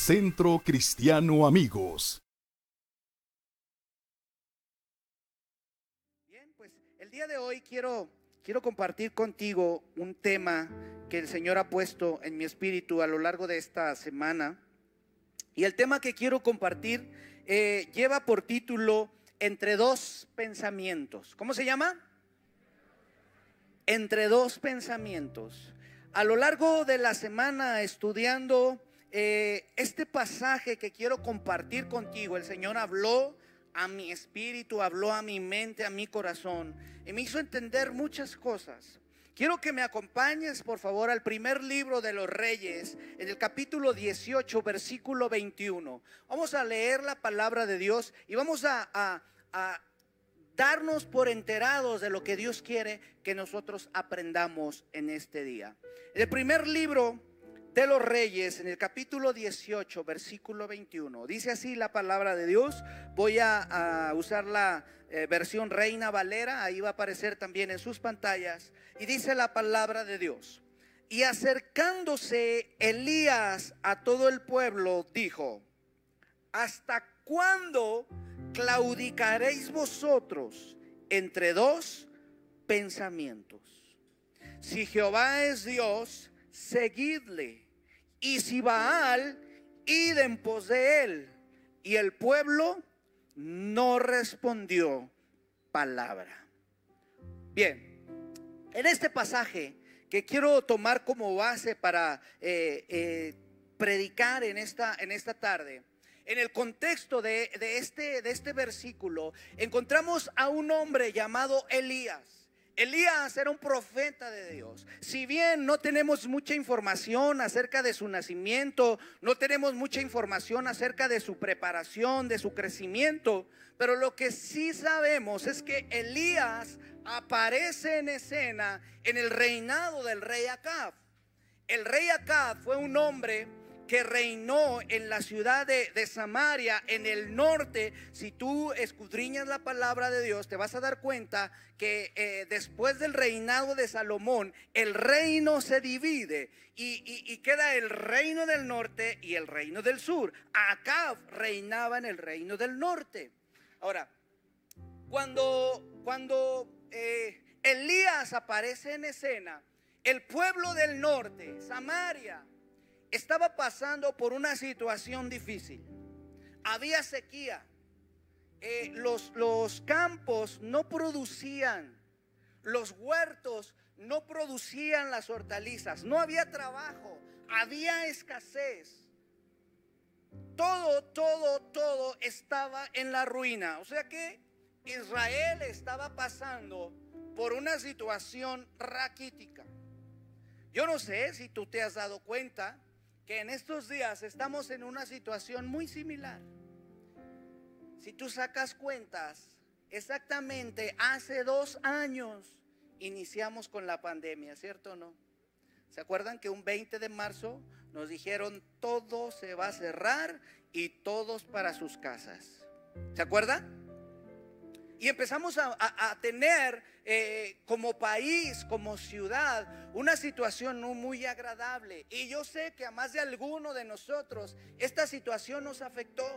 Centro Cristiano Amigos. Bien, pues el día de hoy quiero, quiero compartir contigo un tema que el Señor ha puesto en mi espíritu a lo largo de esta semana. Y el tema que quiero compartir eh, lleva por título Entre dos pensamientos. ¿Cómo se llama? Entre dos pensamientos. A lo largo de la semana estudiando eh, este pasaje que quiero compartir contigo, el Señor habló a mi espíritu, habló a mi mente, a mi corazón y me hizo entender muchas cosas. Quiero que me acompañes, por favor, al primer libro de los Reyes, en el capítulo 18, versículo 21. Vamos a leer la palabra de Dios y vamos a, darnos por enterados de lo que Dios quiere que nosotros aprendamos en este día. el primer libro de los Reyes, en el capítulo 18, versículo 21. Dice así la palabra de Dios. Voy a, usar la eh, versión Reina Valera, ahí va a aparecer también en sus pantallas. Y dice la palabra de Dios. Y acercándose Elías a todo el pueblo, dijo, ¿hasta cuándo claudicaréis vosotros entre dos pensamientos? Si Jehová es Dios, seguidle. Y si Baal, id en pos de él. Y el pueblo no respondió palabra. Bien, en este pasaje que quiero tomar como base para eh, eh, predicar en esta, en esta tarde, en el contexto de, de, este, de este versículo, encontramos a un hombre llamado Elías. Elías era un profeta de Dios. Si bien no tenemos mucha información acerca de su nacimiento, no tenemos mucha información acerca de su preparación, de su crecimiento, pero lo que sí sabemos es que Elías aparece en escena en el reinado del rey Acab. El rey Acab fue un hombre que reinó en la ciudad de, Samaria, en el norte, si tú escudriñas la palabra de Dios, te vas a dar cuenta que eh, después del reinado de Salomón, el reino se divide y, y, queda el reino del norte y el reino del sur. Acab reinaba en el reino del norte. Ahora, cuando, cuando eh, Elías aparece en escena, el pueblo del norte, Samaria, estaba pasando por una situación difícil. Había sequía. Eh, los, los campos no producían, los huertos no producían las hortalizas, no había trabajo, había escasez. Todo, todo, todo estaba en la ruina. O sea que Israel estaba pasando por una situación raquítica. Yo no sé si tú te has dado cuenta que en estos días estamos en una situación muy similar. Si tú sacas cuentas, exactamente hace dos años iniciamos con la pandemia, ¿cierto o no? ¿Se acuerdan que un 20 de marzo nos dijeron todo se va a cerrar y todos para sus casas? ¿Se acuerdan? Y empezamos a, tener eh, como país, como ciudad, una situación no muy agradable. Y yo sé que a más de alguno de nosotros esta situación nos afectó.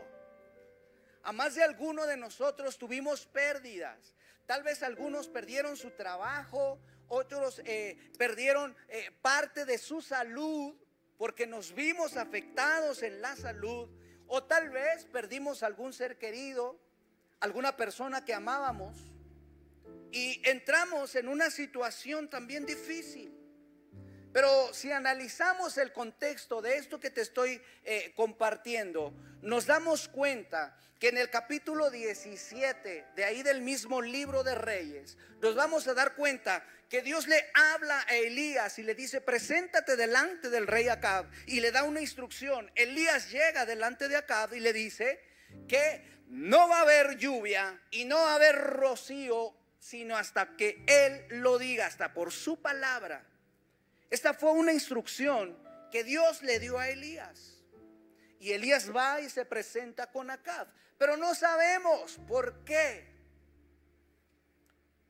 A más de alguno de nosotros tuvimos pérdidas. Tal vez algunos perdieron su trabajo, otros eh, perdieron eh, parte de su salud porque nos vimos afectados en la salud. O tal vez perdimos algún ser querido alguna persona que amábamos y entramos en una situación también difícil. Pero si analizamos el contexto de esto que te estoy eh, compartiendo, nos damos cuenta que en el capítulo 17, de ahí del mismo libro de Reyes, nos vamos a dar cuenta que Dios le habla a Elías y le dice, preséntate delante del rey Acab y le da una instrucción. Elías llega delante de Acab y le dice que no va a haber lluvia y no va a haber rocío, sino hasta que Él lo diga, hasta por su palabra. Esta fue una instrucción que Dios le dio a Elías. Y Elías va y se presenta con Acab. Pero no sabemos por qué.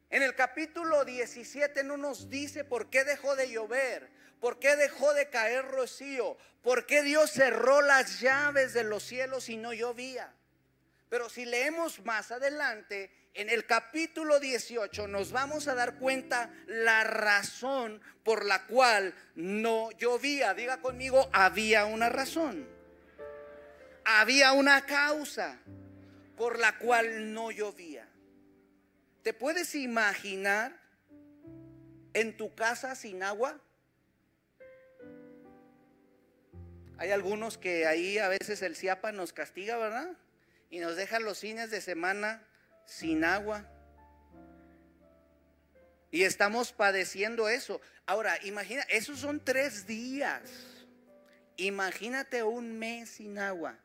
En el capítulo 17 no nos dice por qué dejó de llover, ¿Por qué dejó de caer rocío? ¿Por qué Dios cerró las llaves de los cielos y no llovía? Pero si leemos más adelante, en el capítulo 18 nos vamos a dar cuenta la razón por la cual no llovía. Diga conmigo, había una razón. Había una causa por la cual no llovía. ¿Te puedes imaginar en tu casa sin agua? Hay algunos que ahí a veces el CIAPA nos castiga, ¿verdad? Y nos deja los fines de semana sin agua. Y estamos padeciendo eso. Ahora, imagina, esos son tres días. Imagínate un mes sin agua.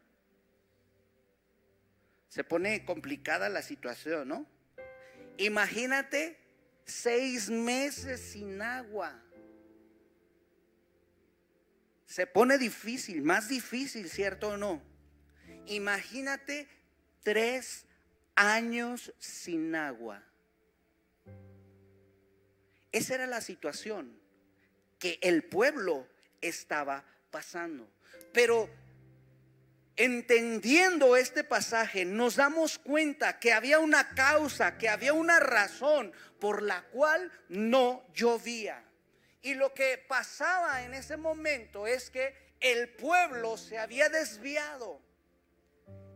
Se pone complicada la situación, ¿no? Imagínate seis meses sin agua. Se pone difícil, más difícil, ¿cierto o no? Imagínate tres años sin agua. Esa era la situación que el pueblo estaba pasando. Pero entendiendo este pasaje, nos damos cuenta que había una causa, que había una razón por la cual no llovía. Y lo que pasaba en ese momento es que el pueblo se había desviado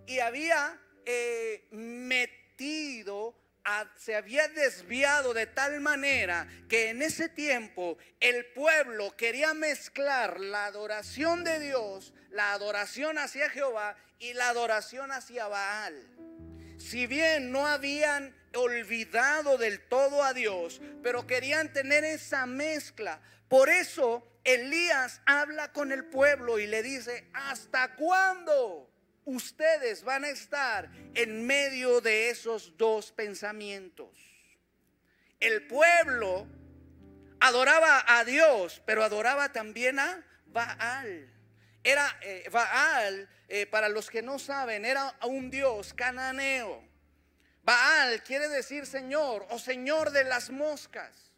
y había eh, metido, se había desviado de tal manera que en ese tiempo el pueblo quería mezclar la adoración de Dios, la adoración hacia Jehová y la adoración hacia Baal. Si bien no habían olvidado del todo a Dios, pero querían tener esa mezcla. Por eso Elías habla con el pueblo y le dice, ¿hasta cuándo? Ustedes van a estar en medio de esos dos pensamientos. El pueblo adoraba a Dios, pero adoraba también a Baal. Era eh, Baal, eh, para los que no saben, era un dios cananeo. Baal quiere decir Señor o Señor de las moscas.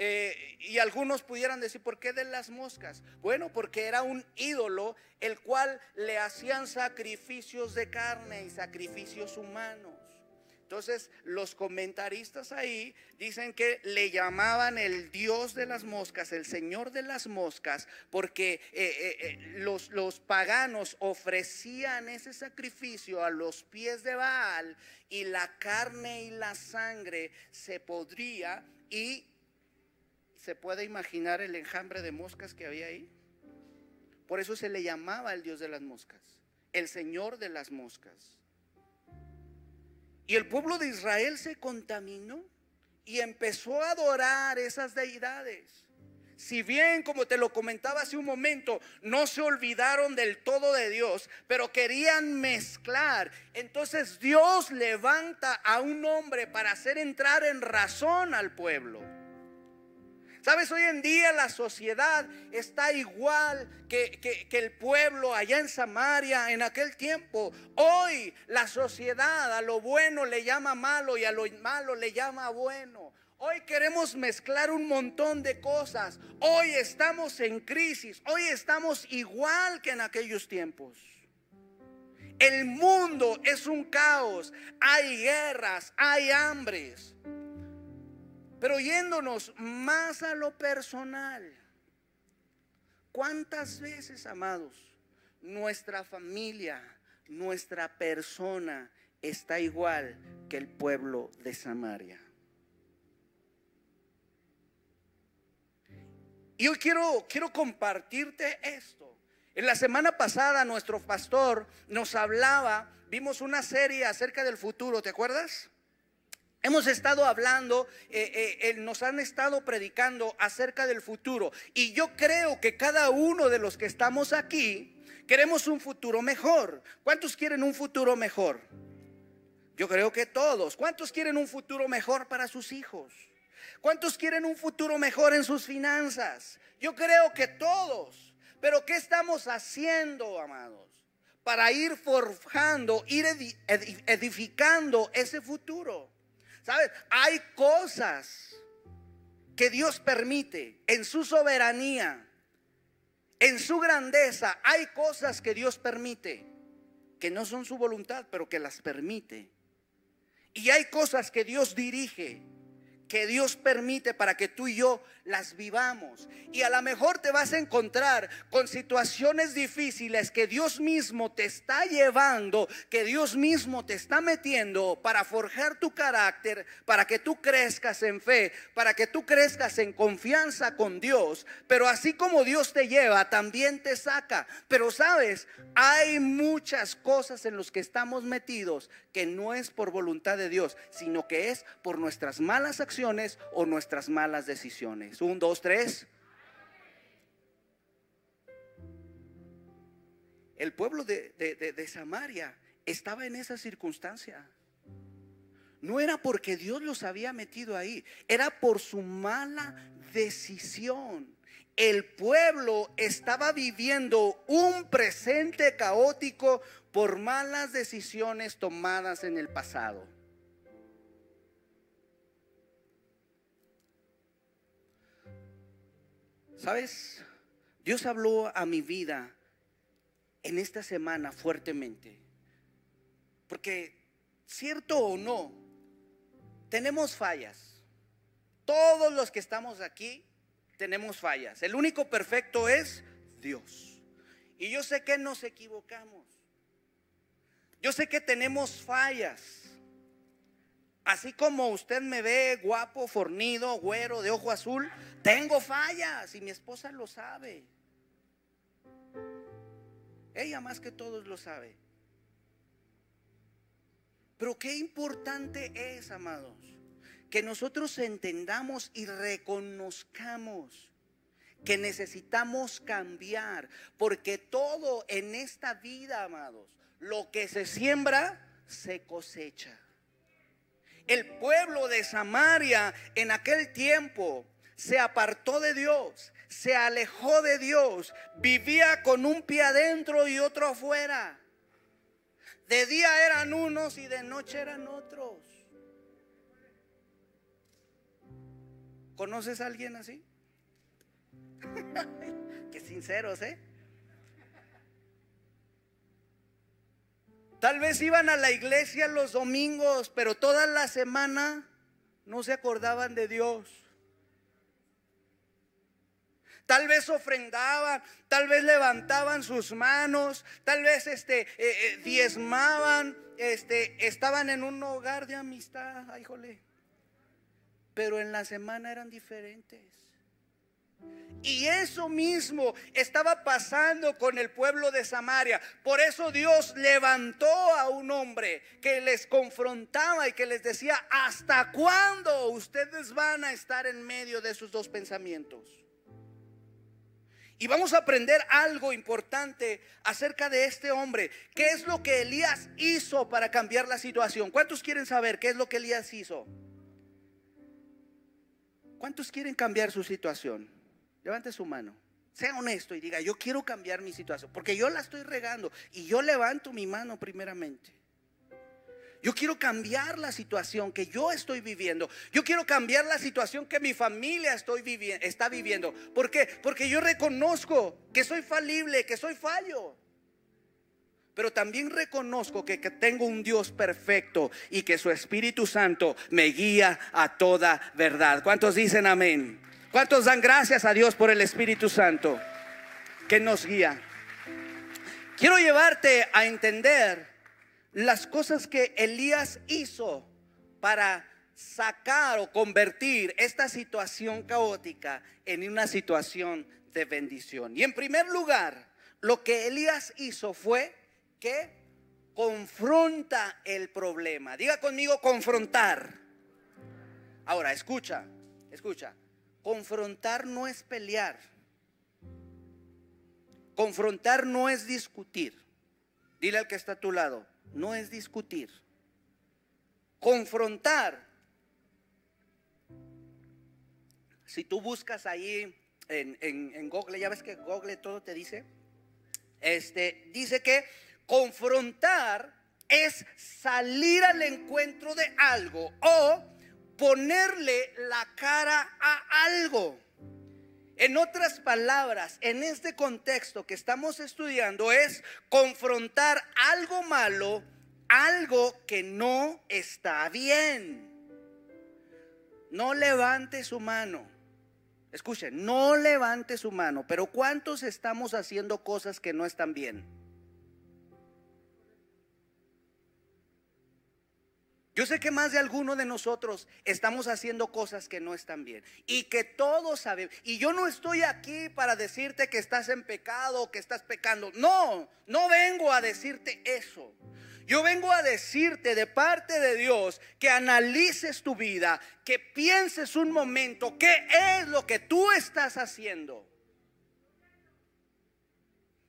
Eh, y algunos pudieran decir, ¿por qué de las moscas? Bueno, porque era un ídolo el cual le hacían sacrificios de carne y sacrificios humanos. Entonces los comentaristas ahí dicen que le llamaban el dios de las moscas, el señor de las moscas, porque eh, eh, los, los paganos ofrecían ese sacrificio a los pies de Baal y la carne y la sangre se podría y ¿Se puede imaginar el enjambre de moscas que había ahí? Por eso se le llamaba el Dios de las moscas, el Señor de las moscas. Y el pueblo de Israel se contaminó y empezó a adorar esas deidades. Si bien, como te lo comentaba hace un momento, no se olvidaron del todo de Dios, pero querían mezclar, entonces Dios levanta a un hombre para hacer entrar en razón al pueblo. Sabes, hoy en día la sociedad está igual que, el pueblo allá en Samaria en aquel tiempo. Hoy la sociedad a lo bueno le llama malo y a lo malo le llama bueno. Hoy queremos mezclar un montón de cosas. Hoy estamos en crisis. Hoy estamos igual que en aquellos tiempos. El mundo es un caos. Hay guerras, hay hambres. Pero yéndonos más a lo personal, ¿cuántas veces, amados, nuestra familia, nuestra persona está igual que el pueblo de Samaria? Y hoy quiero, quiero compartirte esto. En la semana pasada nuestro pastor nos hablaba, vimos una serie acerca del futuro, ¿te acuerdas? Hemos estado hablando, eh, eh, nos han estado predicando acerca del futuro. Y yo creo que cada uno de los que estamos aquí queremos un futuro mejor. ¿Cuántos quieren un futuro mejor? Yo creo que todos. ¿Cuántos quieren un futuro mejor para sus hijos? ¿Cuántos quieren un futuro mejor en sus finanzas? Yo creo que todos. Pero ¿qué estamos haciendo, amados? Para ir forjando, ir edificando ese futuro. ¿Sabes? Hay cosas que Dios permite en su soberanía, en su grandeza, hay cosas que Dios permite, que no son su voluntad, pero que las permite. Y hay cosas que Dios dirige, que Dios permite para que tú y yo las vivamos. Y a lo mejor te vas a encontrar con situaciones difíciles que Dios mismo te está llevando, que Dios mismo te está metiendo para forjar tu carácter, para que tú crezcas en fe, para que tú crezcas en confianza con Dios. Pero así como Dios te lleva, también te saca. Pero sabes, hay muchas cosas en las que estamos metidos que no es por voluntad de Dios, sino que es por nuestras malas acciones o nuestras malas decisiones. Un, dos, tres. El pueblo de, de Samaria estaba en esa circunstancia. No era porque Dios los había metido ahí, era por su mala decisión. El pueblo estaba viviendo un presente caótico por malas decisiones tomadas en el pasado. ¿Sabes? Dios habló a mi vida en esta semana fuertemente. Porque, cierto o no, tenemos fallas. Todos los que estamos aquí tenemos fallas. El único perfecto es Dios. Y yo sé que nos equivocamos. Yo sé que tenemos fallas. Así como usted me ve guapo, fornido, güero, de ojo azul, tengo fallas y mi esposa lo sabe. Ella más que todos lo sabe. Pero qué importante es, amados, que nosotros entendamos y reconozcamos que necesitamos cambiar, porque todo en esta vida, amados, lo que se siembra, se cosecha. El pueblo de Samaria en aquel tiempo se apartó de Dios, se alejó de Dios, vivía con un pie adentro y otro afuera. De día eran unos y de noche eran otros. ¿Conoces a alguien así? Qué sinceros, ¿eh? Tal vez iban a la iglesia los domingos, pero toda la semana no se acordaban de Dios. Tal vez ofrendaban, tal vez levantaban sus manos, tal vez este, eh, eh, diezmaban, este, estaban en un hogar de amistad, ay, Pero en la semana eran diferentes. Y eso mismo estaba pasando con el pueblo de Samaria. Por eso Dios levantó a un hombre que les confrontaba y que les decía, ¿hasta cuándo ustedes van a estar en medio de esos dos pensamientos? Y vamos a aprender algo importante acerca de este hombre. ¿Qué es lo que Elías hizo para cambiar la situación? ¿Cuántos quieren saber qué es lo que Elías hizo? ¿Cuántos quieren cambiar su situación? Levante su mano. Sea honesto y diga, yo quiero cambiar mi situación, porque yo la estoy regando y yo levanto mi mano primeramente. Yo quiero cambiar la situación que yo estoy viviendo. Yo quiero cambiar la situación que mi familia estoy viviendo, está viviendo. ¿Por qué? Porque yo reconozco que soy falible, que soy fallo. Pero también reconozco que, tengo un Dios perfecto y que su Espíritu Santo me guía a toda verdad. ¿Cuántos dicen amén? ¿Cuántos dan gracias a Dios por el Espíritu Santo que nos guía? Quiero llevarte a entender las cosas que Elías hizo para sacar o convertir esta situación caótica en una situación de bendición. Y en primer lugar, lo que Elías hizo fue que confronta el problema. Diga conmigo confrontar. Ahora, escucha, escucha. Confrontar no es pelear. Confrontar no es discutir. Dile al que está a tu lado, no es discutir. Confrontar. Si tú buscas ahí en, en, Google, ya ves que Google todo te dice. Este dice que confrontar es salir al encuentro de algo o ponerle la cara a algo. En otras palabras, en este contexto que estamos estudiando es confrontar algo malo, algo que no está bien. No levante su mano. Escuchen, no levante su mano, pero ¿cuántos estamos haciendo cosas que no están bien? Yo sé que más de alguno de nosotros estamos haciendo cosas que no están bien y que todos sabemos. Y yo no estoy aquí para decirte que estás en pecado o que estás pecando. No, no vengo a decirte eso. Yo vengo a decirte de parte de Dios que analices tu vida, que pienses un momento qué es lo que tú estás haciendo.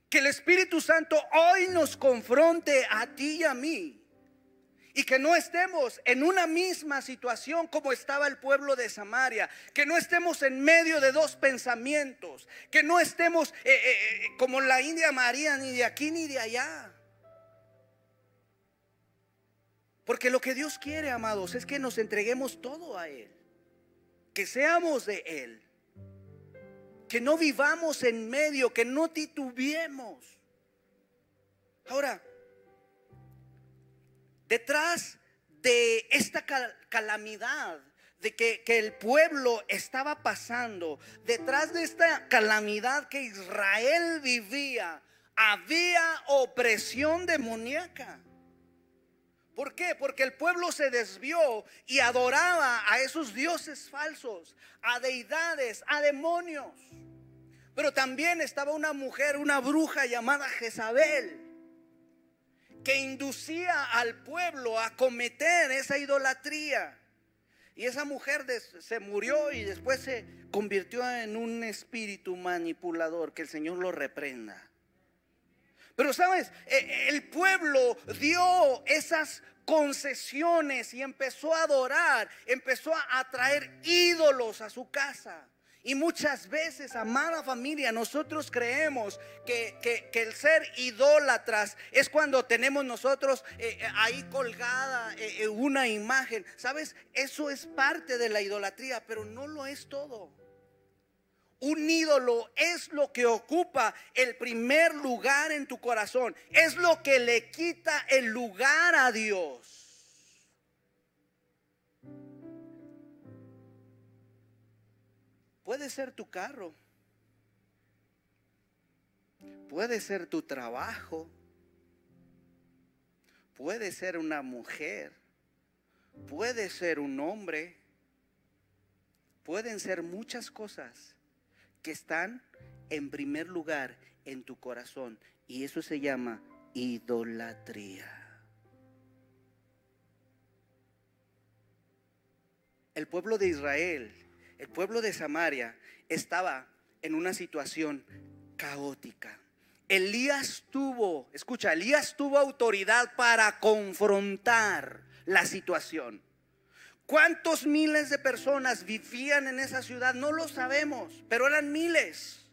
Que el Espíritu Santo hoy nos confronte a ti y a mí y que no estemos en una misma situación como estaba el pueblo de Samaria, que no estemos en medio de dos pensamientos, que no estemos eh, eh, eh, como la India María, ni de aquí ni de allá. Porque lo que Dios quiere, amados, es que nos entreguemos todo a Él, que seamos de Él, que no vivamos en medio, que no titubeemos. Ahora, Detrás de esta calamidad de que, que, el pueblo estaba pasando, detrás de esta calamidad que Israel vivía, había opresión demoníaca. ¿Por qué? Porque el pueblo se desvió y adoraba a esos dioses falsos, a deidades, a demonios. Pero también estaba una mujer, una bruja llamada Jezabel que inducía al pueblo a cometer esa idolatría. Y esa mujer se murió y después se convirtió en un espíritu manipulador, que el Señor lo reprenda. Pero sabes, e, el pueblo dio esas concesiones y empezó a adorar, empezó a traer ídolos a su casa. Y muchas veces, amada familia, nosotros creemos que, el ser idólatras es cuando tenemos nosotros eh, eh, ahí colgada eh, una imagen. ¿Sabes? Eso es parte de la idolatría, pero no lo es todo. Un ídolo es lo que ocupa el primer lugar en tu corazón. Es lo que le quita el lugar a Dios. Puede ser tu carro. Puede ser tu trabajo. Puede ser una mujer. Puede ser un hombre. Pueden ser muchas cosas que están en primer lugar en tu corazón. Y eso se llama idolatría. El pueblo de Israel el pueblo de Samaria estaba en una situación caótica. Elías tuvo, escucha, Elías tuvo autoridad para confrontar la situación. ¿Cuántos miles de personas vivían en esa ciudad? No lo sabemos, pero eran miles,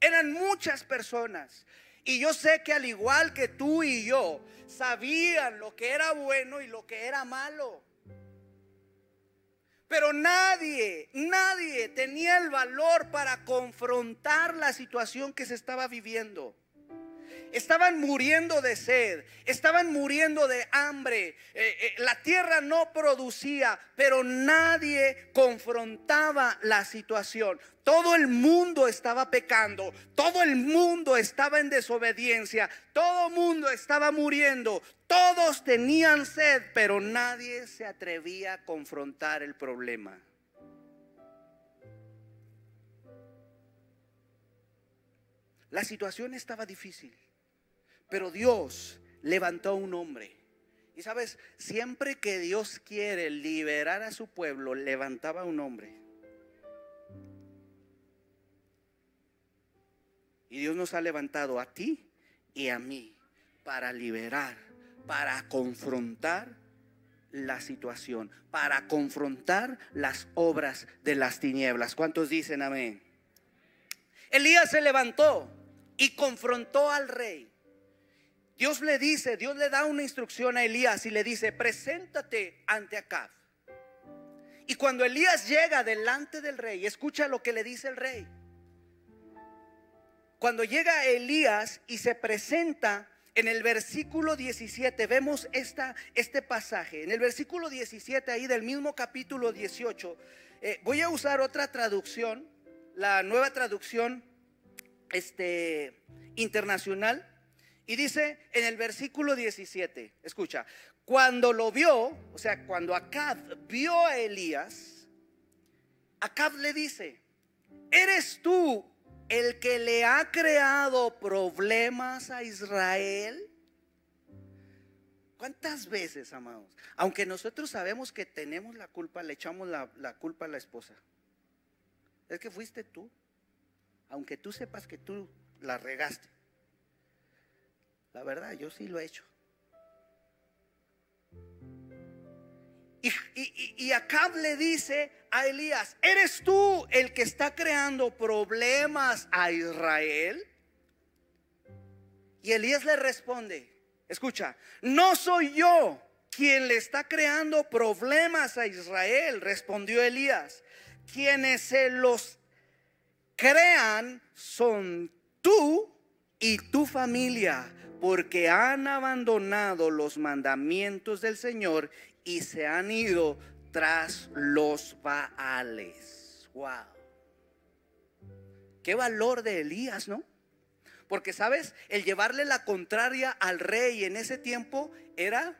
eran muchas personas. Y yo sé que al igual que tú y yo, sabían lo que era bueno y lo que era malo. Pero nadie, nadie tenía el valor para confrontar la situación que se estaba viviendo. Estaban muriendo de sed, estaban muriendo de hambre. Eh, eh, la tierra no producía, pero nadie confrontaba la situación. Todo el mundo estaba pecando, todo el mundo estaba en desobediencia, todo el mundo estaba muriendo, todos tenían sed, pero nadie se atrevía a confrontar el problema. La situación estaba difícil. Pero Dios levantó a un hombre. Y sabes, siempre que Dios quiere liberar a su pueblo, levantaba a un hombre. Y Dios nos ha levantado a ti y a mí para liberar, para confrontar la situación, para confrontar las obras de las tinieblas. ¿Cuántos dicen amén? Elías se levantó y confrontó al rey. Dios le dice, Dios le da una instrucción a Elías y le dice, preséntate ante Acab. Y cuando Elías llega delante del rey, escucha lo que le dice el rey. Cuando llega Elías y se presenta en el versículo 17, vemos esta, este pasaje. En el versículo 17, ahí del mismo capítulo 18, eh, voy a usar otra traducción, la nueva traducción este, internacional. Y dice en el versículo 17, escucha, cuando lo vio, o sea, cuando Acab vio a Elías, Acab le dice, ¿eres tú el que le ha creado problemas a Israel? ¿Cuántas veces, amados? Aunque nosotros sabemos que tenemos la culpa, le echamos la, la, culpa a la esposa. Es que fuiste tú. Aunque tú sepas que tú la regaste. La verdad, yo sí lo he hecho. Y, Acab le dice a Elías, ¿eres tú el que está creando problemas a Israel? Y Elías le responde, escucha, no soy yo quien le está creando problemas a Israel, respondió Elías. Quienes se los crean son tú y tu familia, porque han abandonado los mandamientos del Señor y se han ido tras los Baales. Wow. Qué valor de Elías, ¿no? Porque, ¿sabes? El llevarle la contraria al rey en ese tiempo era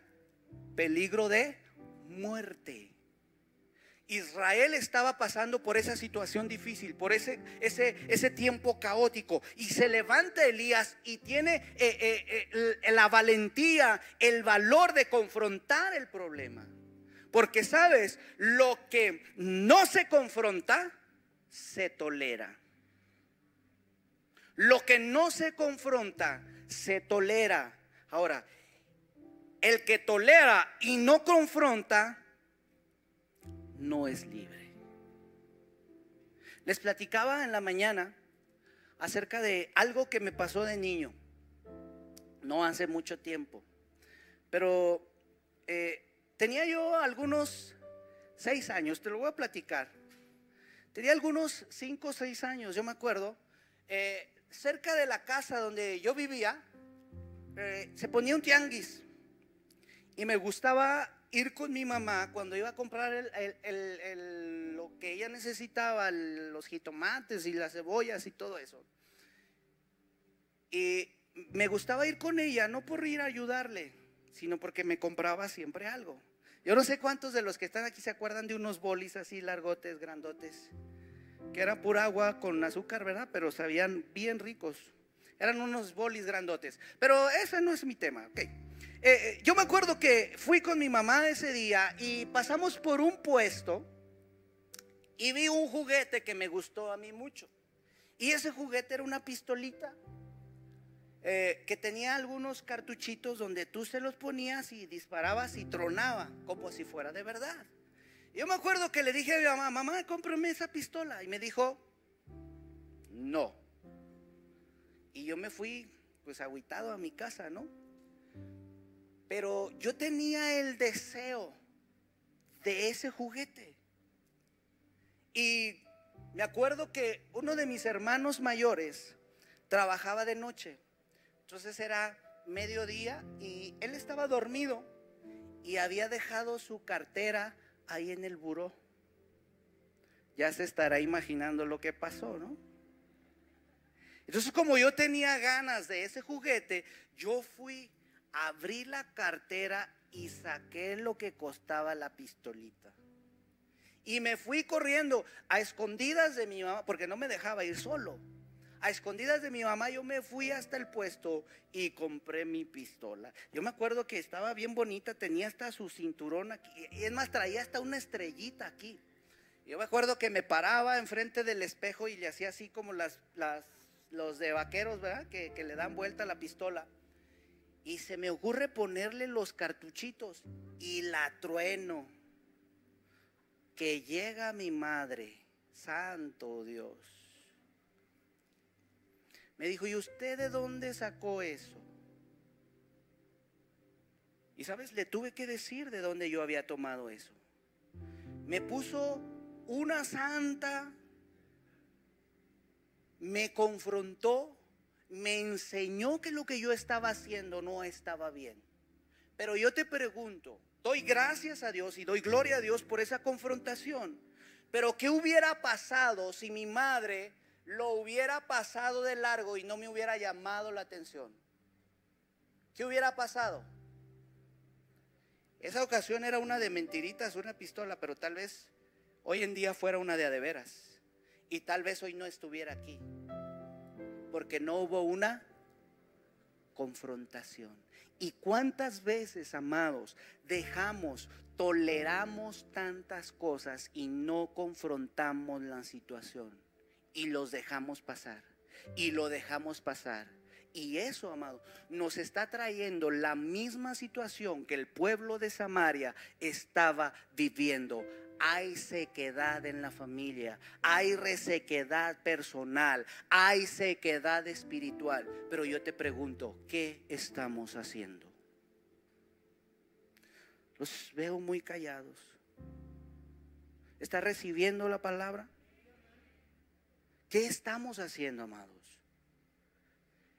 peligro de muerte. Israel estaba pasando por esa situación difícil, por ese, ese, ese tiempo caótico. Y se levanta Elías y tiene eh, eh, eh, la valentía, el valor de confrontar el problema. Porque sabes, lo que no se confronta, se tolera. Lo que no se confronta, se tolera. Ahora, el que tolera y no confronta, no es libre. Les platicaba en la mañana acerca de algo que me pasó de niño, no hace mucho tiempo, pero eh, tenía yo algunos seis años, te lo voy a platicar. Tenía algunos cinco o seis años, yo me acuerdo, eh, cerca de la casa donde yo vivía, eh, se ponía un tianguis y me gustaba ir con mi mamá cuando iba a comprar lo que ella necesitaba, los jitomates y las cebollas y todo eso. Y me gustaba ir con ella, no por ir a ayudarle, sino porque me compraba siempre algo. Yo no sé cuántos de los que están aquí se acuerdan de unos bolis así largotes, grandotes, que era pura agua con azúcar, ¿verdad? Pero sabían bien ricos. Eran unos bolis grandotes. Pero ese no es mi tema, ok. Eh, eh, yo me acuerdo que fui con mi mamá ese día y pasamos por un puesto y vi un juguete que me gustó a mí mucho. Y ese juguete era una pistolita eh, que tenía algunos cartuchitos donde tú se los ponías y disparabas y tronaba, como si fuera de verdad. Yo me acuerdo que le dije a mi mamá, mamá, cómprame esa pistola. Y me dijo, no. Y yo me fui pues agüitado a mi casa, ¿no? Pero yo tenía el deseo de ese juguete. Y me acuerdo que uno de mis hermanos mayores trabajaba de noche. Entonces era mediodía y él estaba dormido y había dejado su cartera ahí en el buró. Ya se estará imaginando lo que pasó, ¿no? Entonces como yo tenía ganas de ese juguete, yo fui abrí la cartera y saqué lo que costaba la pistolita. Y me fui corriendo a escondidas de mi mamá, porque no me dejaba ir solo. A escondidas de mi mamá yo me fui hasta el puesto y compré mi pistola. Yo me acuerdo que estaba bien bonita, tenía hasta su cinturón aquí. Y es más, traía hasta una estrellita aquí. Yo me acuerdo que me paraba enfrente del espejo y le hacía así como las, los de vaqueros, ¿verdad? Que, le dan vuelta la pistola. Y se me ocurre ponerle los cartuchitos y la trueno. Que llega mi madre, santo Dios. Me dijo, ¿y usted de dónde sacó eso? Y sabes, le tuve que decir de dónde yo había tomado eso. me puso una santa, me confrontó, me enseñó que lo que yo estaba haciendo no estaba bien. Pero yo te pregunto, doy gracias a Dios y doy gloria a Dios por esa confrontación. Pero ¿qué hubiera pasado si mi madre lo hubiera pasado de largo y no me hubiera llamado la atención? ¿Qué hubiera pasado? Esa ocasión era una de mentiritas, una pistola, pero tal vez hoy en día fuera una de adeveras. Y tal vez hoy no estuviera aquí. Porque no hubo una confrontación. ¿Y cuántas veces, amados, dejamos, toleramos tantas cosas y no confrontamos la situación? Y los dejamos pasar. Y lo dejamos pasar. Y eso, amado, nos está trayendo la misma situación que el pueblo de Samaria estaba viviendo. Hay sequedad en la familia, hay resequedad personal, hay sequedad espiritual. Pero yo te pregunto, ¿qué estamos haciendo? Los veo muy callados. ¿Está recibiendo la palabra? ¿Qué estamos haciendo, amados?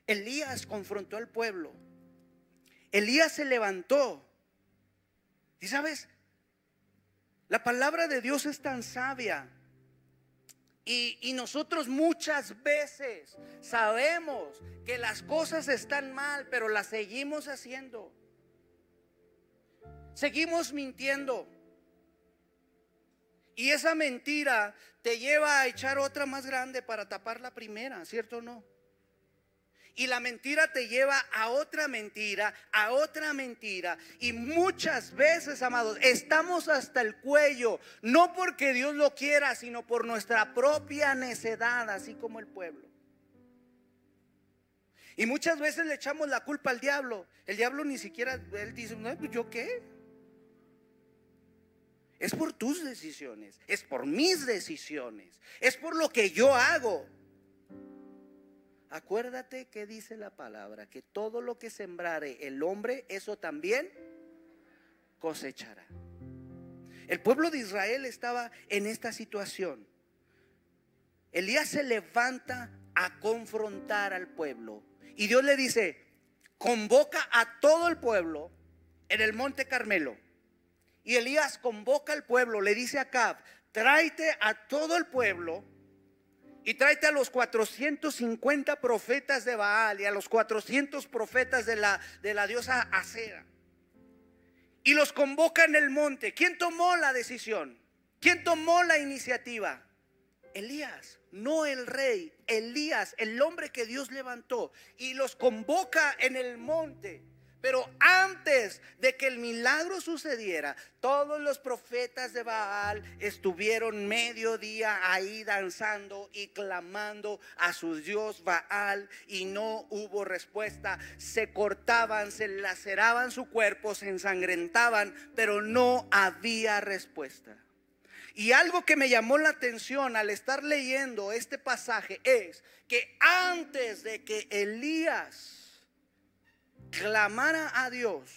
Elías confrontó al pueblo. Elías se levantó. Y sabes, la palabra de Dios es tan sabia. Y, y, nosotros muchas veces sabemos que las cosas están mal, pero las seguimos haciendo. Seguimos mintiendo. Y esa mentira te lleva a echar otra más grande para tapar la primera, ¿cierto o no? Y la mentira te lleva a otra mentira, a otra mentira. Y muchas veces, amados, estamos hasta el cuello, no porque Dios lo quiera, sino por nuestra propia necedad, así como el pueblo. Y muchas veces le echamos la culpa al diablo. El diablo ni siquiera, él dice, no, pues, ¿yo qué? Es por tus decisiones, es por mis decisiones, es por lo que yo hago. Acuérdate que dice la palabra, que todo lo que sembrare el hombre, eso también cosechará. El pueblo de Israel estaba en esta situación. Elías se levanta a confrontar al pueblo. Y Dios le dice, convoca a todo el pueblo en el monte Carmelo. Y Elías convoca al pueblo, le dice a Cab, tráete a todo el pueblo y tráete a los 450 profetas de Baal y a los 400 profetas de la, de la diosa Acera. Y los convoca en el monte. ¿Quién tomó la decisión? ¿Quién tomó la iniciativa? Elías, no el rey. Elías, el hombre que Dios levantó. Y los convoca en el monte. Pero antes de que el milagro sucediera, todos los profetas de Baal estuvieron medio día ahí danzando y clamando a su Dios Baal y no hubo respuesta. Se cortaban, se laceraban su cuerpo, se ensangrentaban, pero no había respuesta. Y algo que me llamó la atención al estar leyendo este pasaje es que antes de que Elías clamara a Dios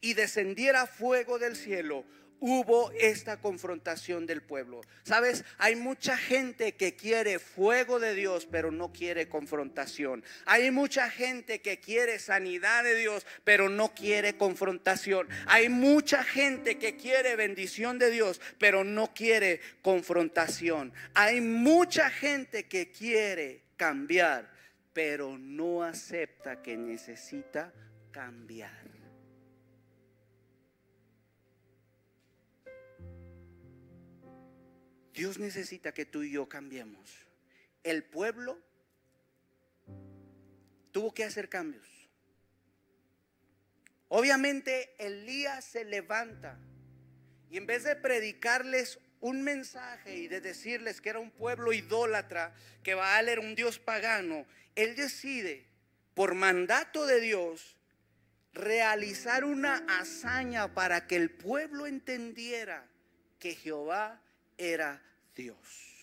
y descendiera fuego del cielo, hubo esta confrontación del pueblo. Sabes, hay mucha gente que quiere fuego de Dios, pero no quiere confrontación. Hay mucha gente que quiere sanidad de Dios, pero no quiere confrontación. Hay mucha gente que quiere bendición de Dios, pero no quiere confrontación. Hay mucha gente que quiere cambiar, pero no acepta que necesita cambiar. Dios necesita que tú y yo cambiemos. El pueblo tuvo que hacer cambios. Obviamente Elías se levanta y en vez de predicarles un mensaje y de decirles que era un pueblo idólatra, que Baal era un dios pagano, él decide, por mandato de Dios, realizar una hazaña para que el pueblo entendiera que Jehová era Dios.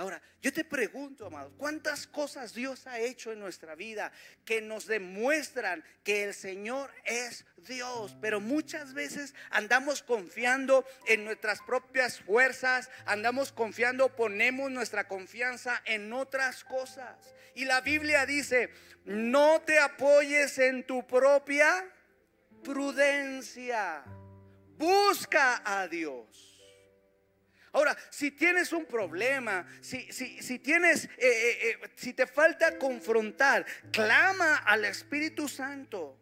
Ahora, yo te pregunto, amados, ¿cuántas cosas Dios ha hecho en nuestra vida que nos demuestran que el Señor es Dios? Pero muchas veces andamos confiando en nuestras propias fuerzas, andamos confiando, ponemos nuestra confianza en otras cosas. Y la Biblia dice, no te apoyes en tu propia prudencia, busca a Dios. Ahora, si tienes un problema, si, si, tienes, eh, eh, eh, si te falta confrontar, clama al Espíritu Santo.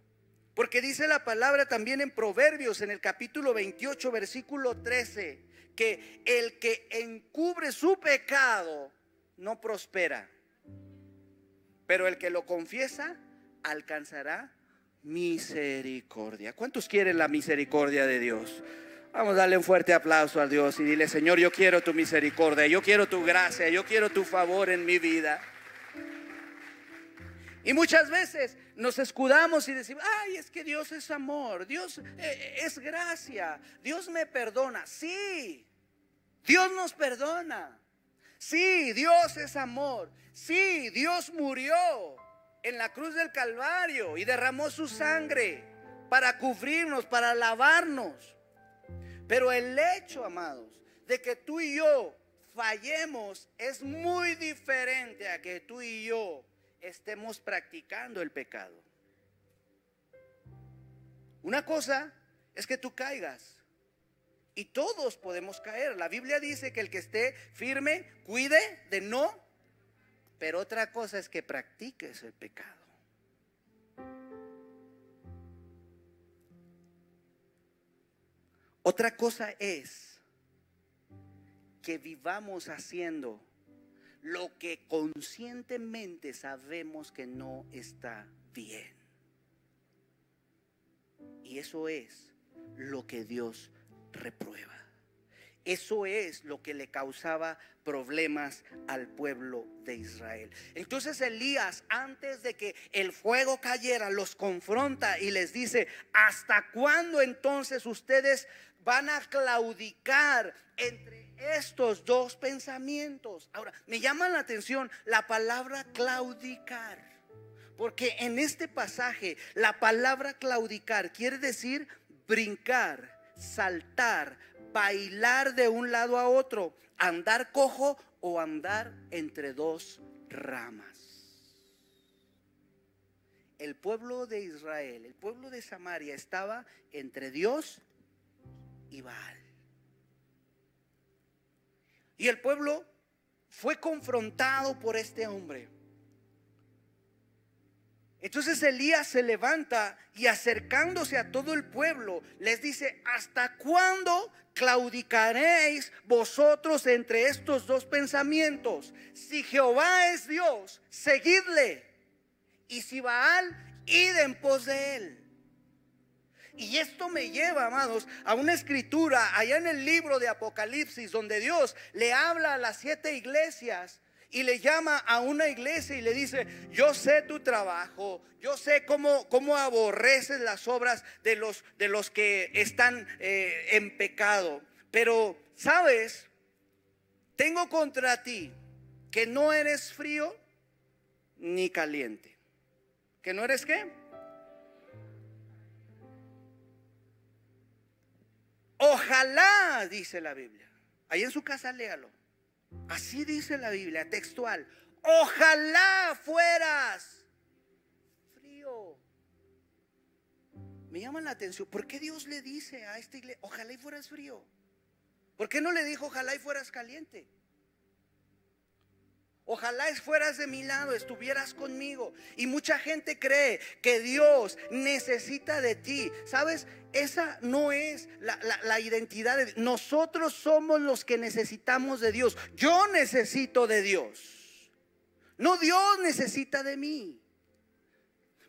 Porque dice la palabra también en Proverbios, en el capítulo 28, versículo 13, que el que encubre su pecado no prospera, pero el que lo confiesa alcanzará misericordia. ¿Cuántos quieren la misericordia de Dios? Vamos a darle un fuerte aplauso a Dios y dile, Señor, yo quiero tu misericordia, yo quiero tu gracia, yo quiero tu favor en mi vida. Y muchas veces nos escudamos y decimos, ay, es que Dios es amor, Dios eh, es gracia, Dios me perdona. Sí, Dios nos perdona. Sí, Dios es amor. Sí, Dios murió en la cruz del Calvario y derramó su sangre para cubrirnos, para lavarnos. Pero el hecho, amados, de que tú y yo fallemos es muy diferente a que tú y yo estemos practicando el pecado. Una cosa es que tú caigas. Y todos podemos caer. La Biblia dice que el que esté firme, cuide de no. Pero otra cosa es que practiques el pecado. Otra cosa es que vivamos haciendo lo que conscientemente sabemos que no está bien. Y eso es lo que Dios reprueba. Eso es lo que le causaba problemas al pueblo de Israel. Entonces Elías, antes de que el fuego cayera, los confronta y les dice, ¿hasta cuándo entonces ustedes van a claudicar entre estos dos pensamientos? Ahora, me llama la atención la palabra claudicar. Porque en este pasaje la palabra claudicar quiere decir brincar, saltar, bailar de un lado a otro, andar cojo o andar entre dos ramas. El pueblo de Israel, el pueblo de Samaria estaba entre Dios y Baal. Y el pueblo fue confrontado por este hombre. Entonces Elías se levanta y acercándose a todo el pueblo les dice, ¿hasta cuándo claudicaréis vosotros entre estos dos pensamientos? Si Jehová es Dios, seguidle. Y si Baal, id en pos de él. Y esto me lleva, amados, a una escritura allá en el libro de Apocalipsis, donde Dios le habla a las siete iglesias y le llama a una iglesia y le dice, yo sé tu trabajo, yo sé cómo, cómo aborreces las obras de los, de los que están eh, en pecado, pero, ¿sabes? Tengo contra ti que no eres frío ni caliente. ¿Que no eres qué? Ojalá, dice la Biblia. Ahí en su casa léalo. Así dice la Biblia, textual. Ojalá fueras frío. Me llama la atención. ¿Por qué Dios le dice a esta iglesia, ojalá y fueras frío? ¿Por qué no le dijo, ojalá y fueras caliente? Ojalá fueras de mi lado, estuvieras conmigo. Y mucha gente cree que Dios necesita de ti. ¿Sabes? Esa no es la, identidad de Nosotros somos los que necesitamos de Dios. Yo necesito de Dios. No Dios necesita de mí.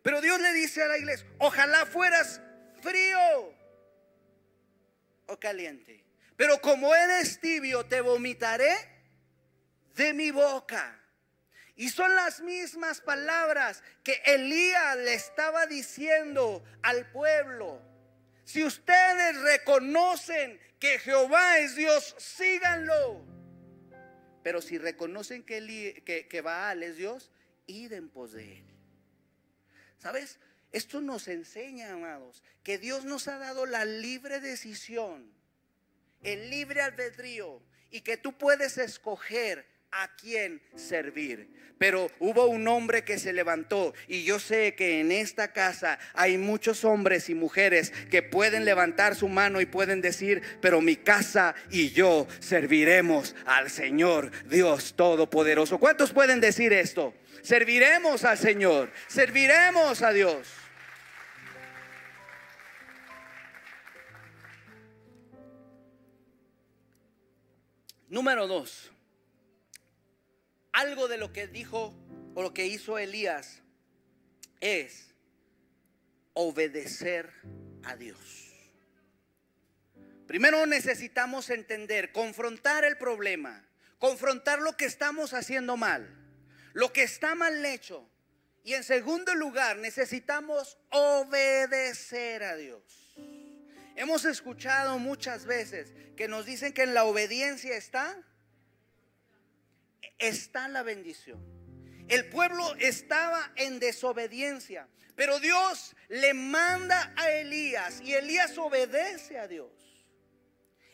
Pero Dios le dice a la iglesia, ojalá fueras frío o caliente. Pero como eres tibio, te vomitaré de mi boca. Y son las mismas palabras que Elías le estaba diciendo al pueblo. Si ustedes reconocen que Jehová es Dios, síganlo. Pero si reconocen que, que Baal es Dios, id en pos de él. ¿Sabes? Esto nos enseña, amados, que Dios nos ha dado la libre decisión, el libre albedrío y que tú puedes escoger a quién servir. Pero hubo un hombre que se levantó y yo sé que en esta casa hay muchos hombres y mujeres que pueden levantar su mano y pueden decir, pero mi casa y yo serviremos al Señor Dios Todopoderoso. ¿Cuántos pueden decir esto? Serviremos al Señor, serviremos a Dios. Número dos, algo de lo que dijo o lo que hizo Elías es obedecer a Dios. Primero necesitamos entender, confrontar el problema, confrontar lo que estamos haciendo mal, lo que está mal hecho. Y en segundo lugar, necesitamos obedecer a Dios. Hemos escuchado muchas veces que nos dicen que en la obediencia está está la bendición. El pueblo estaba en desobediencia, pero Dios le manda a Elías y Elías obedece a Dios.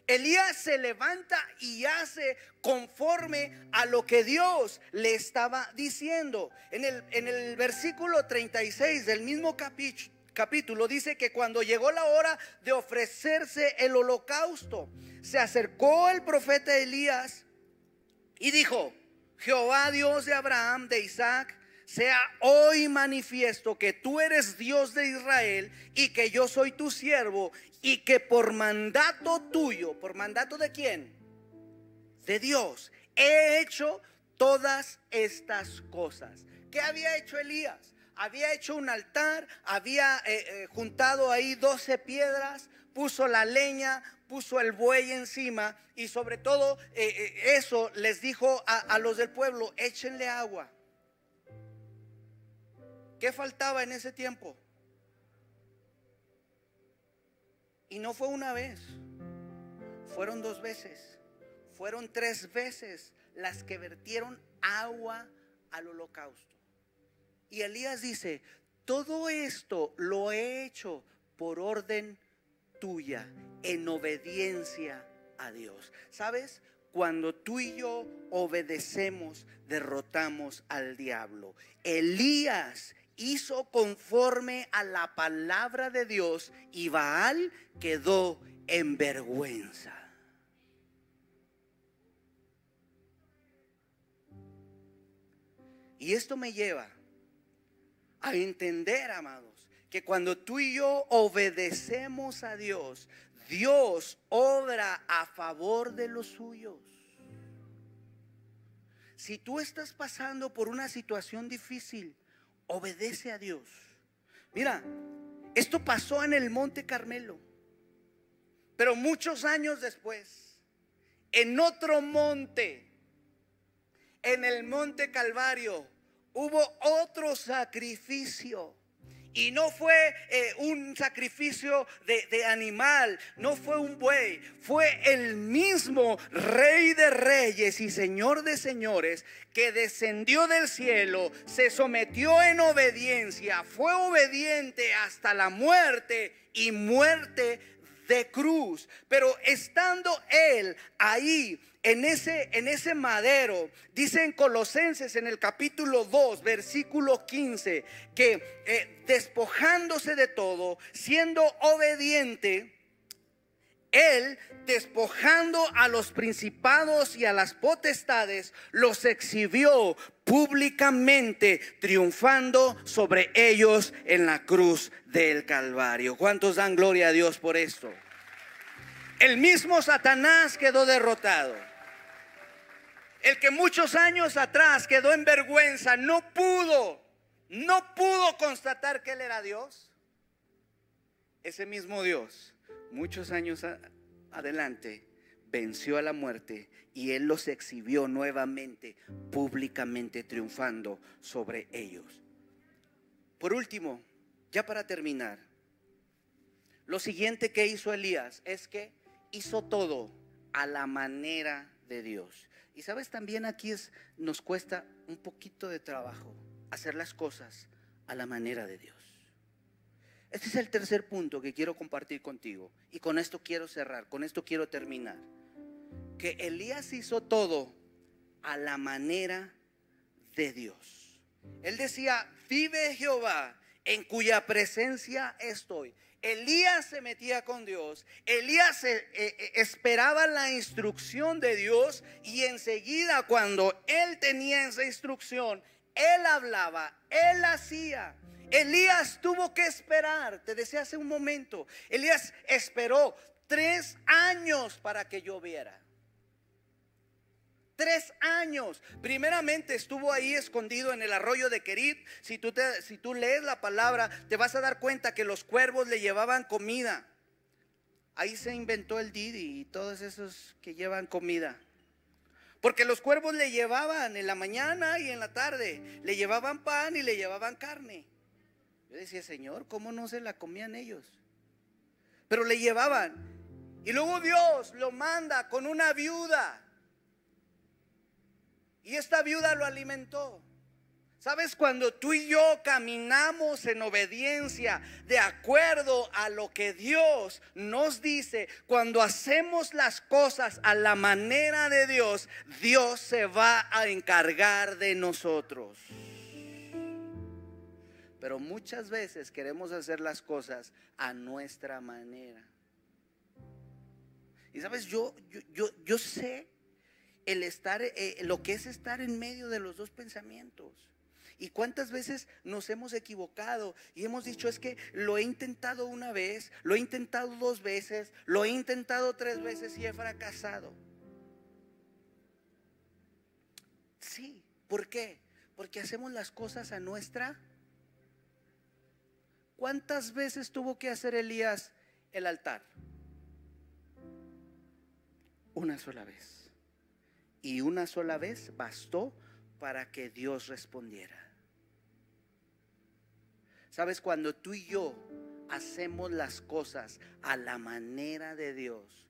Elías se levanta y hace conforme a lo que Dios le estaba diciendo. En el, en el versículo 36 del mismo capítulo, capítulo dice que cuando llegó la hora de ofrecerse el holocausto, se acercó el profeta Elías y dijo, Jehová Dios de Abraham, de Isaac, sea hoy manifiesto que tú eres Dios de Israel y que yo soy tu siervo y que por mandato tuyo, por mandato de quién? De Dios, he hecho todas estas cosas. ¿Qué había hecho Elías? Había hecho un altar, había eh, eh, juntado ahí 12 piedras, puso la leña, puso el buey encima y sobre todo eh, eh, eso les dijo a, a los del pueblo, échenle agua. ¿Qué faltaba en ese tiempo? Y no fue una vez, fueron dos veces, fueron tres veces las que vertieron agua al holocausto. Y Elías dice, todo esto lo he hecho por orden tuya, en obediencia a Dios. ¿Sabes? Cuando tú y yo obedecemos, derrotamos al diablo. Elías hizo conforme a la palabra de Dios y Baal quedó en vergüenza. Y esto me lleva a entender, amados, que cuando tú y yo obedecemos a Dios, Dios obra a favor de los suyos. Si tú estás pasando por una situación difícil, obedece a Dios. Mira, esto pasó en el Monte Carmelo, pero muchos años después, en otro monte, en el Monte Calvario, hubo otro sacrificio. Y no fue eh, un sacrificio de, de animal, no fue un buey, fue el mismo rey de reyes y señor de señores que descendió del cielo, se sometió en obediencia, fue obediente hasta la muerte y muerte de cruz. Pero estando él ahí en ese, en ese madero, dice en Colosenses en el capítulo 2, versículo 15, que eh, despojándose de todo, siendo obediente, él, despojando a los principados y a las potestades, los exhibió públicamente, triunfando sobre ellos en la cruz del Calvario. ¿Cuántos dan gloria a Dios por esto? El mismo Satanás quedó derrotado. El que muchos años atrás quedó en vergüenza, no pudo, no pudo constatar que él era Dios. Ese mismo Dios, muchos años adelante, venció a la muerte y él los exhibió nuevamente, públicamente triunfando sobre ellos. Por último, ya para terminar, lo siguiente que hizo Elías es que hizo todo a la manera de Dios. Y sabes, también aquí es, nos cuesta un poquito de trabajo hacer las cosas a la manera de Dios. Este es el tercer punto que quiero compartir contigo. Y con esto quiero cerrar, con esto quiero terminar. Que Elías hizo todo a la manera de Dios. Él decía, vive Jehová, en cuya presencia estoy. Elías se metía con Dios, Elías eh, eh, esperaba la instrucción de Dios y enseguida cuando él tenía esa instrucción, él hablaba, él hacía. Elías tuvo que esperar, te decía hace un momento, Elías esperó tres años para que lloviera. Tres años. Primeramente estuvo ahí escondido en el arroyo de Kerit. Si tú, te, si tú lees la palabra, te vas a dar cuenta que los cuervos le llevaban comida. Ahí se inventó el Didi y todos esos que llevan comida. Porque los cuervos le llevaban en la mañana y en la tarde. Le llevaban pan y le llevaban carne. Decía, Señor, ¿cómo no se la comían ellos? Pero le llevaban. Y luego Dios lo manda con una viuda y esta viuda lo alimentó. ¿Sabes? Cuando tú y yo caminamos en obediencia de acuerdo a lo que Dios nos dice, cuando hacemos las cosas a la manera de Dios, Dios se va a encargar de nosotros. Pero muchas veces queremos hacer las cosas a nuestra manera. Y sabes, yo, yo, yo, yo sé el estar, eh, lo que es estar en medio de los dos pensamientos. ¿Y cuántas veces nos hemos equivocado y hemos dicho es que lo he intentado una vez, lo he intentado dos veces, lo he intentado tres veces y he fracasado? Sí, ¿por qué? Porque hacemos las cosas a nuestra. ¿Cuántas veces tuvo que hacer Elías el altar? Una sola vez y una sola vez bastó para que Dios respondiera. Sabes, cuando tú y yo hacemos las cosas a la manera de Dios,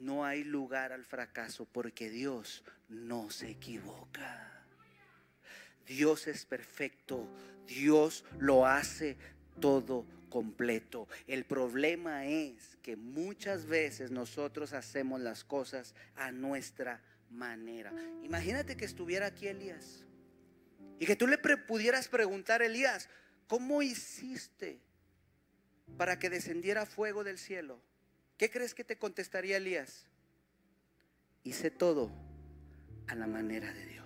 no hay lugar al fracaso porque Dios no se equivoca. Dios es perfecto, Dios lo hace todo completo. El problema es que muchas veces nosotros hacemos las cosas a nuestra manera. Imagínate que estuviera aquí Elías y que tú le pudieras preguntar Elías, ¿cómo hiciste para que descendiera fuego del cielo? ¿Qué crees que te contestaría Elías? Hice todo a la manera de Dios.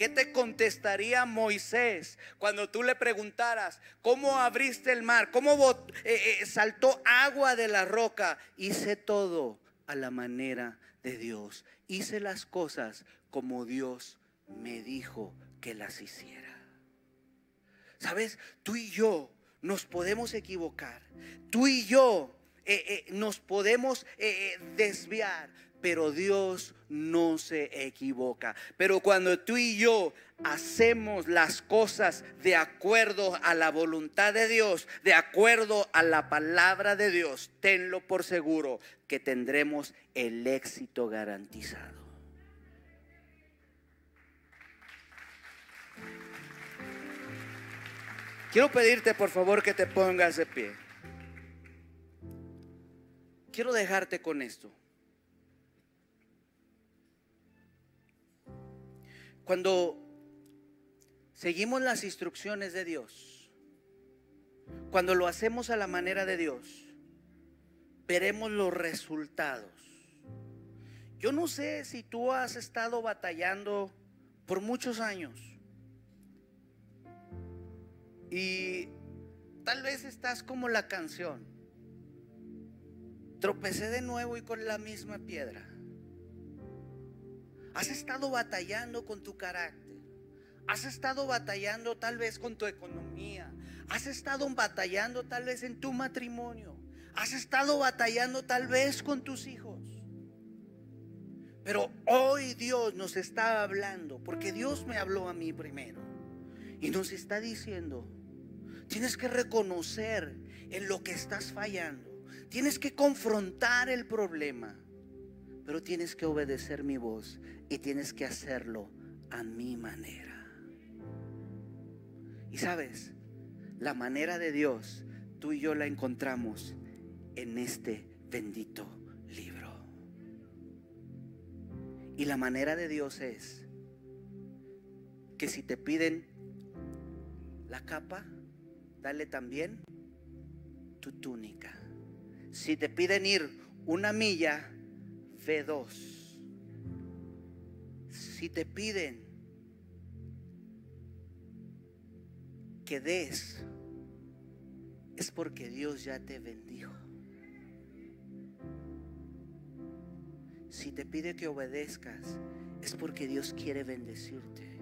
¿Qué te contestaría Moisés cuando tú le preguntaras cómo abriste el mar, cómo eh, eh, saltó agua de la roca? Hice todo a la manera de Dios. Hice las cosas como Dios me dijo que las hiciera. ¿Sabes? Tú y yo nos podemos equivocar. Tú y yo eh, nos podemos desviar pero Dios no se equivoca. Pero cuando tú y yo hacemos las cosas de acuerdo a la voluntad de Dios, de acuerdo a la palabra de Dios, tenlo por seguro que tendremos el éxito garantizado. Quiero pedirte por favor que te pongas de pie. Quiero dejarte con esto. Cuando seguimos las instrucciones de Dios, cuando lo hacemos a la manera de Dios, veremos los resultados. Yo no sé si tú has estado batallando por muchos años y tal vez estás como la canción. Tropecé de nuevo y con la misma piedra. Has estado batallando con tu carácter. Has estado batallando tal vez con tu economía. Has estado batallando tal vez en tu matrimonio. Has estado batallando tal vez con tus hijos. Pero hoy Dios nos está hablando, porque Dios me habló a mí primero. Y nos está diciendo, tienes que reconocer en lo que estás fallando. Tienes que confrontar el problema. Pero tienes que obedecer mi voz y tienes que hacerlo a mi manera. Y sabes, la manera de Dios, tú y yo la encontramos en este bendito libro. Y la manera de Dios es que si te piden la capa, dale también tu túnica. Si te piden ir una milla, ve dos. Si te piden que des, es porque Dios ya te bendijo. Si te pide que obedezcas, es porque Dios quiere bendecirte.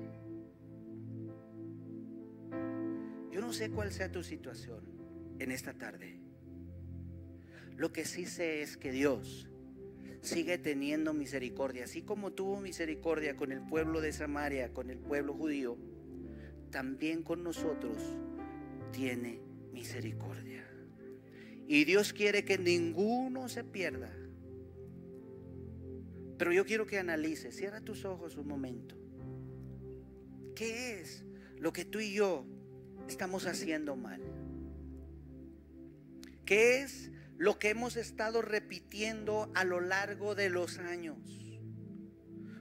Yo no sé cuál sea tu situación en esta tarde. Lo que sí sé es que Dios sigue teniendo misericordia, así como tuvo misericordia con el pueblo de Samaria, con el pueblo judío, también con nosotros tiene misericordia. Y Dios quiere que ninguno se pierda. Pero yo quiero que analices, cierra tus ojos un momento. ¿Qué es lo que tú y yo estamos haciendo mal? ¿Qué es lo que hemos estado repitiendo a lo largo de los años?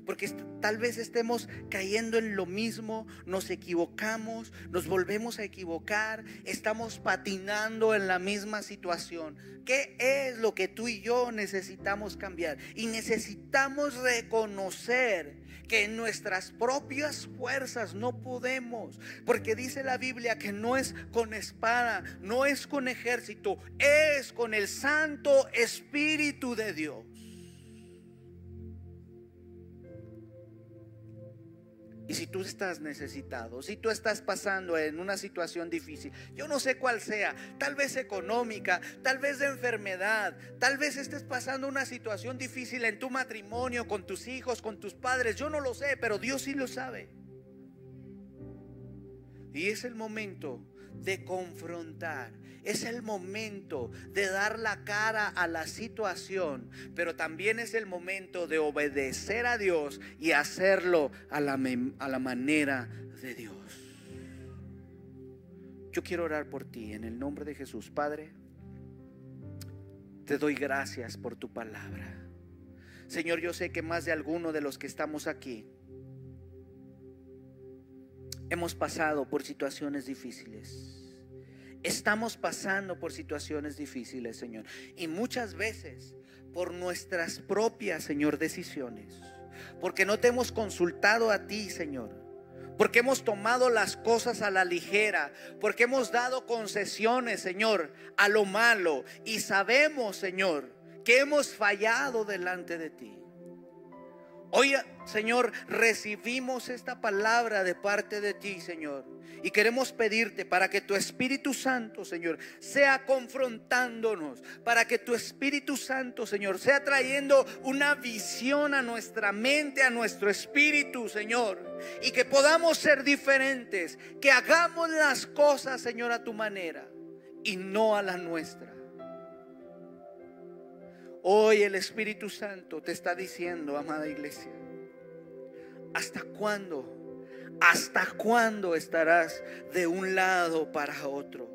Porque tal vez estemos cayendo en lo mismo, nos equivocamos, nos volvemos a equivocar, estamos patinando en la misma situación. ¿Qué es lo que tú y yo necesitamos cambiar? Y necesitamos reconocer que en nuestras propias fuerzas no podemos, porque dice la Biblia que no es con espada, no es con ejército, es con el Santo Espíritu de Dios. Y si tú estás necesitado, si tú estás pasando en una situación difícil, yo no sé cuál sea, tal vez económica, tal vez de enfermedad, tal vez estés pasando una situación difícil en tu matrimonio, con tus hijos, con tus padres, yo no lo sé, pero Dios sí lo sabe. Y es el momento de confrontar. Es el momento de dar la cara a la situación, pero también es el momento de obedecer a Dios y hacerlo a la, a la manera de Dios. Yo quiero orar por ti en el nombre de Jesús, Padre. Te doy gracias por tu palabra. Señor, yo sé que más de alguno de los que estamos aquí hemos pasado por situaciones difíciles. Estamos pasando por situaciones difíciles, Señor. Y muchas veces por nuestras propias, Señor, decisiones. Porque no te hemos consultado a ti, Señor. Porque hemos tomado las cosas a la ligera. Porque hemos dado concesiones, Señor, a lo malo. Y sabemos, Señor, que hemos fallado delante de ti. Hoy, Señor, recibimos esta palabra de parte de ti, Señor. Y queremos pedirte para que tu Espíritu Santo, Señor, sea confrontándonos. Para que tu Espíritu Santo, Señor, sea trayendo una visión a nuestra mente, a nuestro espíritu, Señor. Y que podamos ser diferentes. Que hagamos las cosas, Señor, a tu manera y no a la nuestra. Hoy el Espíritu Santo te está diciendo, amada iglesia, ¿hasta cuándo? ¿Hasta cuándo estarás de un lado para otro?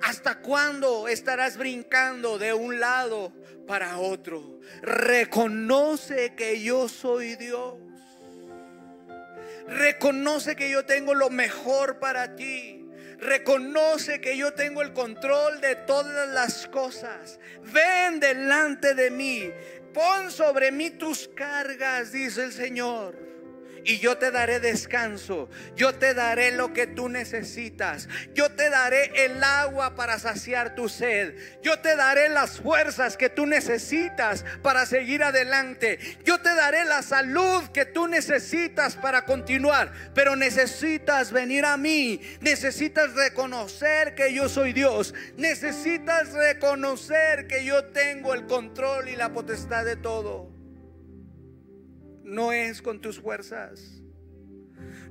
¿Hasta cuándo estarás brincando de un lado para otro? Reconoce que yo soy Dios. Reconoce que yo tengo lo mejor para ti. Reconoce que yo tengo el control de todas las cosas. Ven delante de mí. Pon sobre mí tus cargas, dice el Señor y yo te daré descanso. Yo te daré lo que tú necesitas. Yo te daré el agua para saciar tu sed. Yo te daré las fuerzas que tú necesitas para seguir adelante. Yo te daré la salud que tú necesitas para continuar. Pero necesitas venir a mí. Necesitas reconocer que yo soy Dios. Necesitas reconocer que yo tengo el control y la potestad de todo no es con tus fuerzas.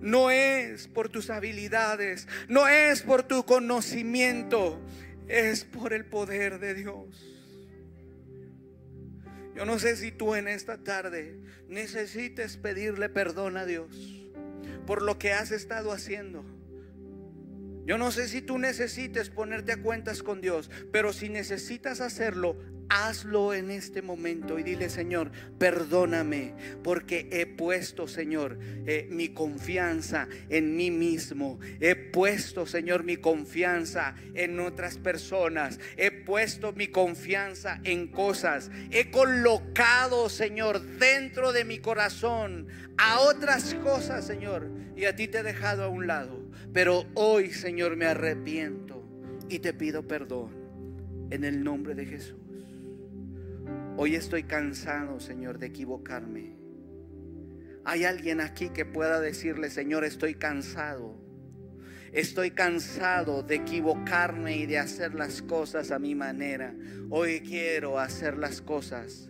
No es por tus habilidades, no es por tu conocimiento, es por el poder de Dios. Yo no sé si tú en esta tarde necesites pedirle perdón a Dios por lo que has estado haciendo. Yo no sé si tú necesites ponerte a cuentas con Dios, pero si necesitas hacerlo, hazlo en este momento y dile, Señor, perdóname porque he puesto, Señor, eh, mi confianza en mí mismo. He puesto, Señor, mi confianza en otras personas. He puesto mi confianza en cosas. He colocado, Señor, dentro de mi corazón a otras cosas, Señor. Y a ti te he dejado a un lado. Pero hoy, Señor, me arrepiento y te pido perdón en el nombre de Jesús. Hoy estoy cansado, Señor, de equivocarme. Hay alguien aquí que pueda decirle, Señor, estoy cansado. Estoy cansado de equivocarme y de hacer las cosas a mi manera. Hoy quiero hacer las cosas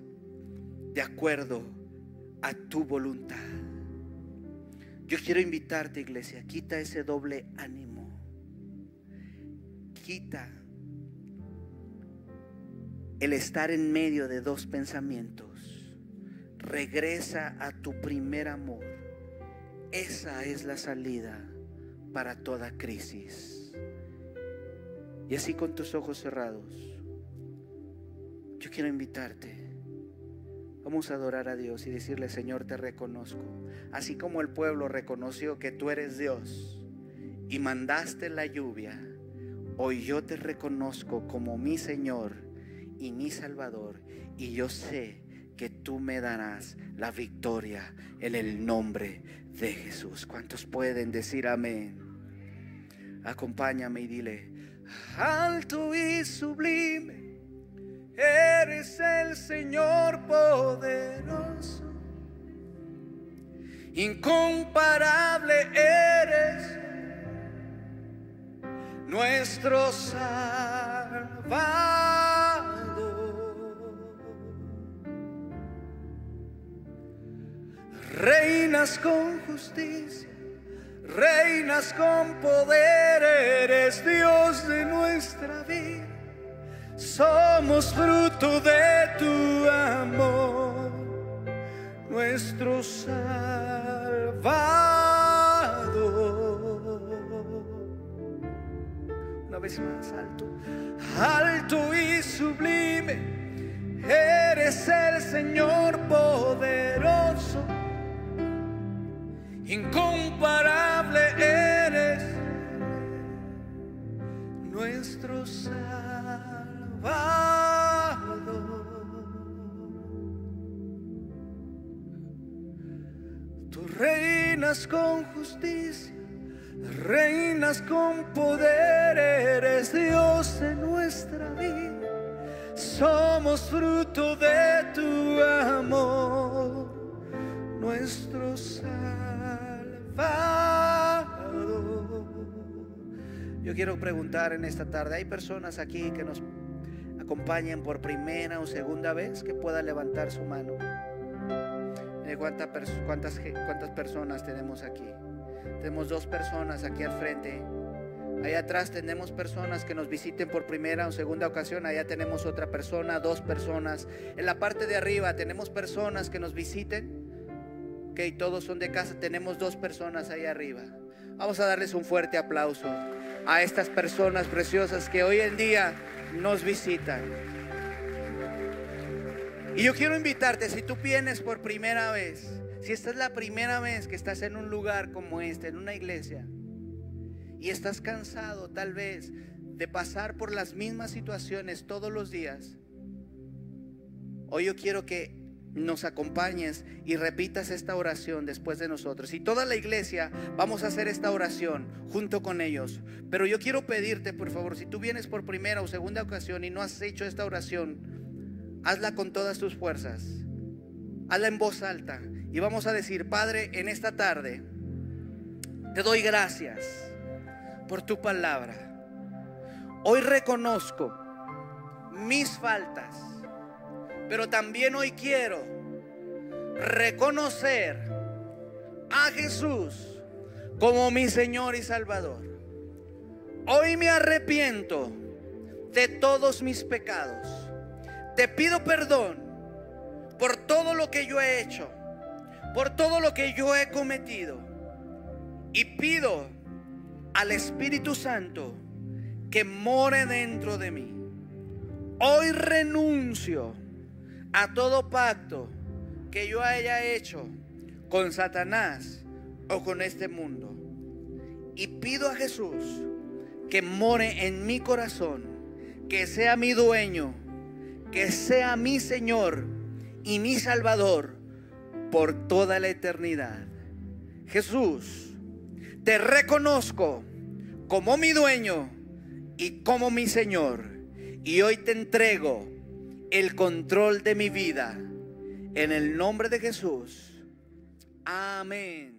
de acuerdo a tu voluntad. Yo quiero invitarte, iglesia, quita ese doble ánimo. Quita el estar en medio de dos pensamientos. Regresa a tu primer amor. Esa es la salida para toda crisis. Y así con tus ojos cerrados, yo quiero invitarte. Vamos a adorar a Dios y decirle, Señor, te reconozco. Así como el pueblo reconoció que tú eres Dios y mandaste la lluvia, hoy yo te reconozco como mi Señor y mi Salvador. Y yo sé que tú me darás la victoria en el nombre de Jesús. ¿Cuántos pueden decir amén? Acompáñame y dile, alto y sublime, eres el Señor poderoso. Incomparable eres nuestro Salvador. reinas con justicia, reinas con poder, eres Dios de nuestra vida. Somos fruto de tu amor, nuestro Salvador. Una vez más alto, alto y sublime, eres el Señor poderoso incomparable eres, nuestro Salvador. Reinas con justicia, reinas con poder, eres Dios en nuestra vida. Somos fruto de tu amor, nuestro Salvador. Yo quiero preguntar en esta tarde, ¿hay personas aquí que nos acompañen por primera o segunda vez que pueda levantar su mano? ¿Cuántas, cuántas, ¿Cuántas personas tenemos aquí? Tenemos dos personas aquí al frente. Allá atrás tenemos personas que nos visiten por primera o segunda ocasión. Allá tenemos otra persona, dos personas. En la parte de arriba tenemos personas que nos visiten y todos son de casa. Tenemos dos personas ahí arriba. Vamos a darles un fuerte aplauso a estas personas preciosas que hoy en día nos visitan. Y yo quiero invitarte, si tú vienes por primera vez, si esta es la primera vez que estás en un lugar como este, en una iglesia, y estás cansado tal vez de pasar por las mismas situaciones todos los días, hoy yo quiero que nos acompañes y repitas esta oración después de nosotros. Y toda la iglesia vamos a hacer esta oración junto con ellos. Pero yo quiero pedirte, por favor, si tú vienes por primera o segunda ocasión y no has hecho esta oración, hazla con todas tus fuerzas. Hazla en voz alta. Y vamos a decir, Padre, en esta tarde, te doy gracias por tu palabra. Hoy reconozco mis faltas pero también hoy quiero reconocer a Jesús como mi Señor y Salvador. Hoy me arrepiento de todos mis pecados. Te pido perdón por todo lo que yo he hecho, por todo lo que yo he cometido. Y pido al Espíritu Santo que more dentro de mí. Hoy renuncio a todo pacto que yo haya hecho con Satanás o con este mundo. Y pido a Jesús que more en mi corazón, que sea mi dueño, que sea mi Señor y mi Salvador por toda la eternidad. Jesús, te reconozco como mi dueño y como mi Señor. Y hoy te entrego el control de mi vida. En el nombre de Jesús. Amén.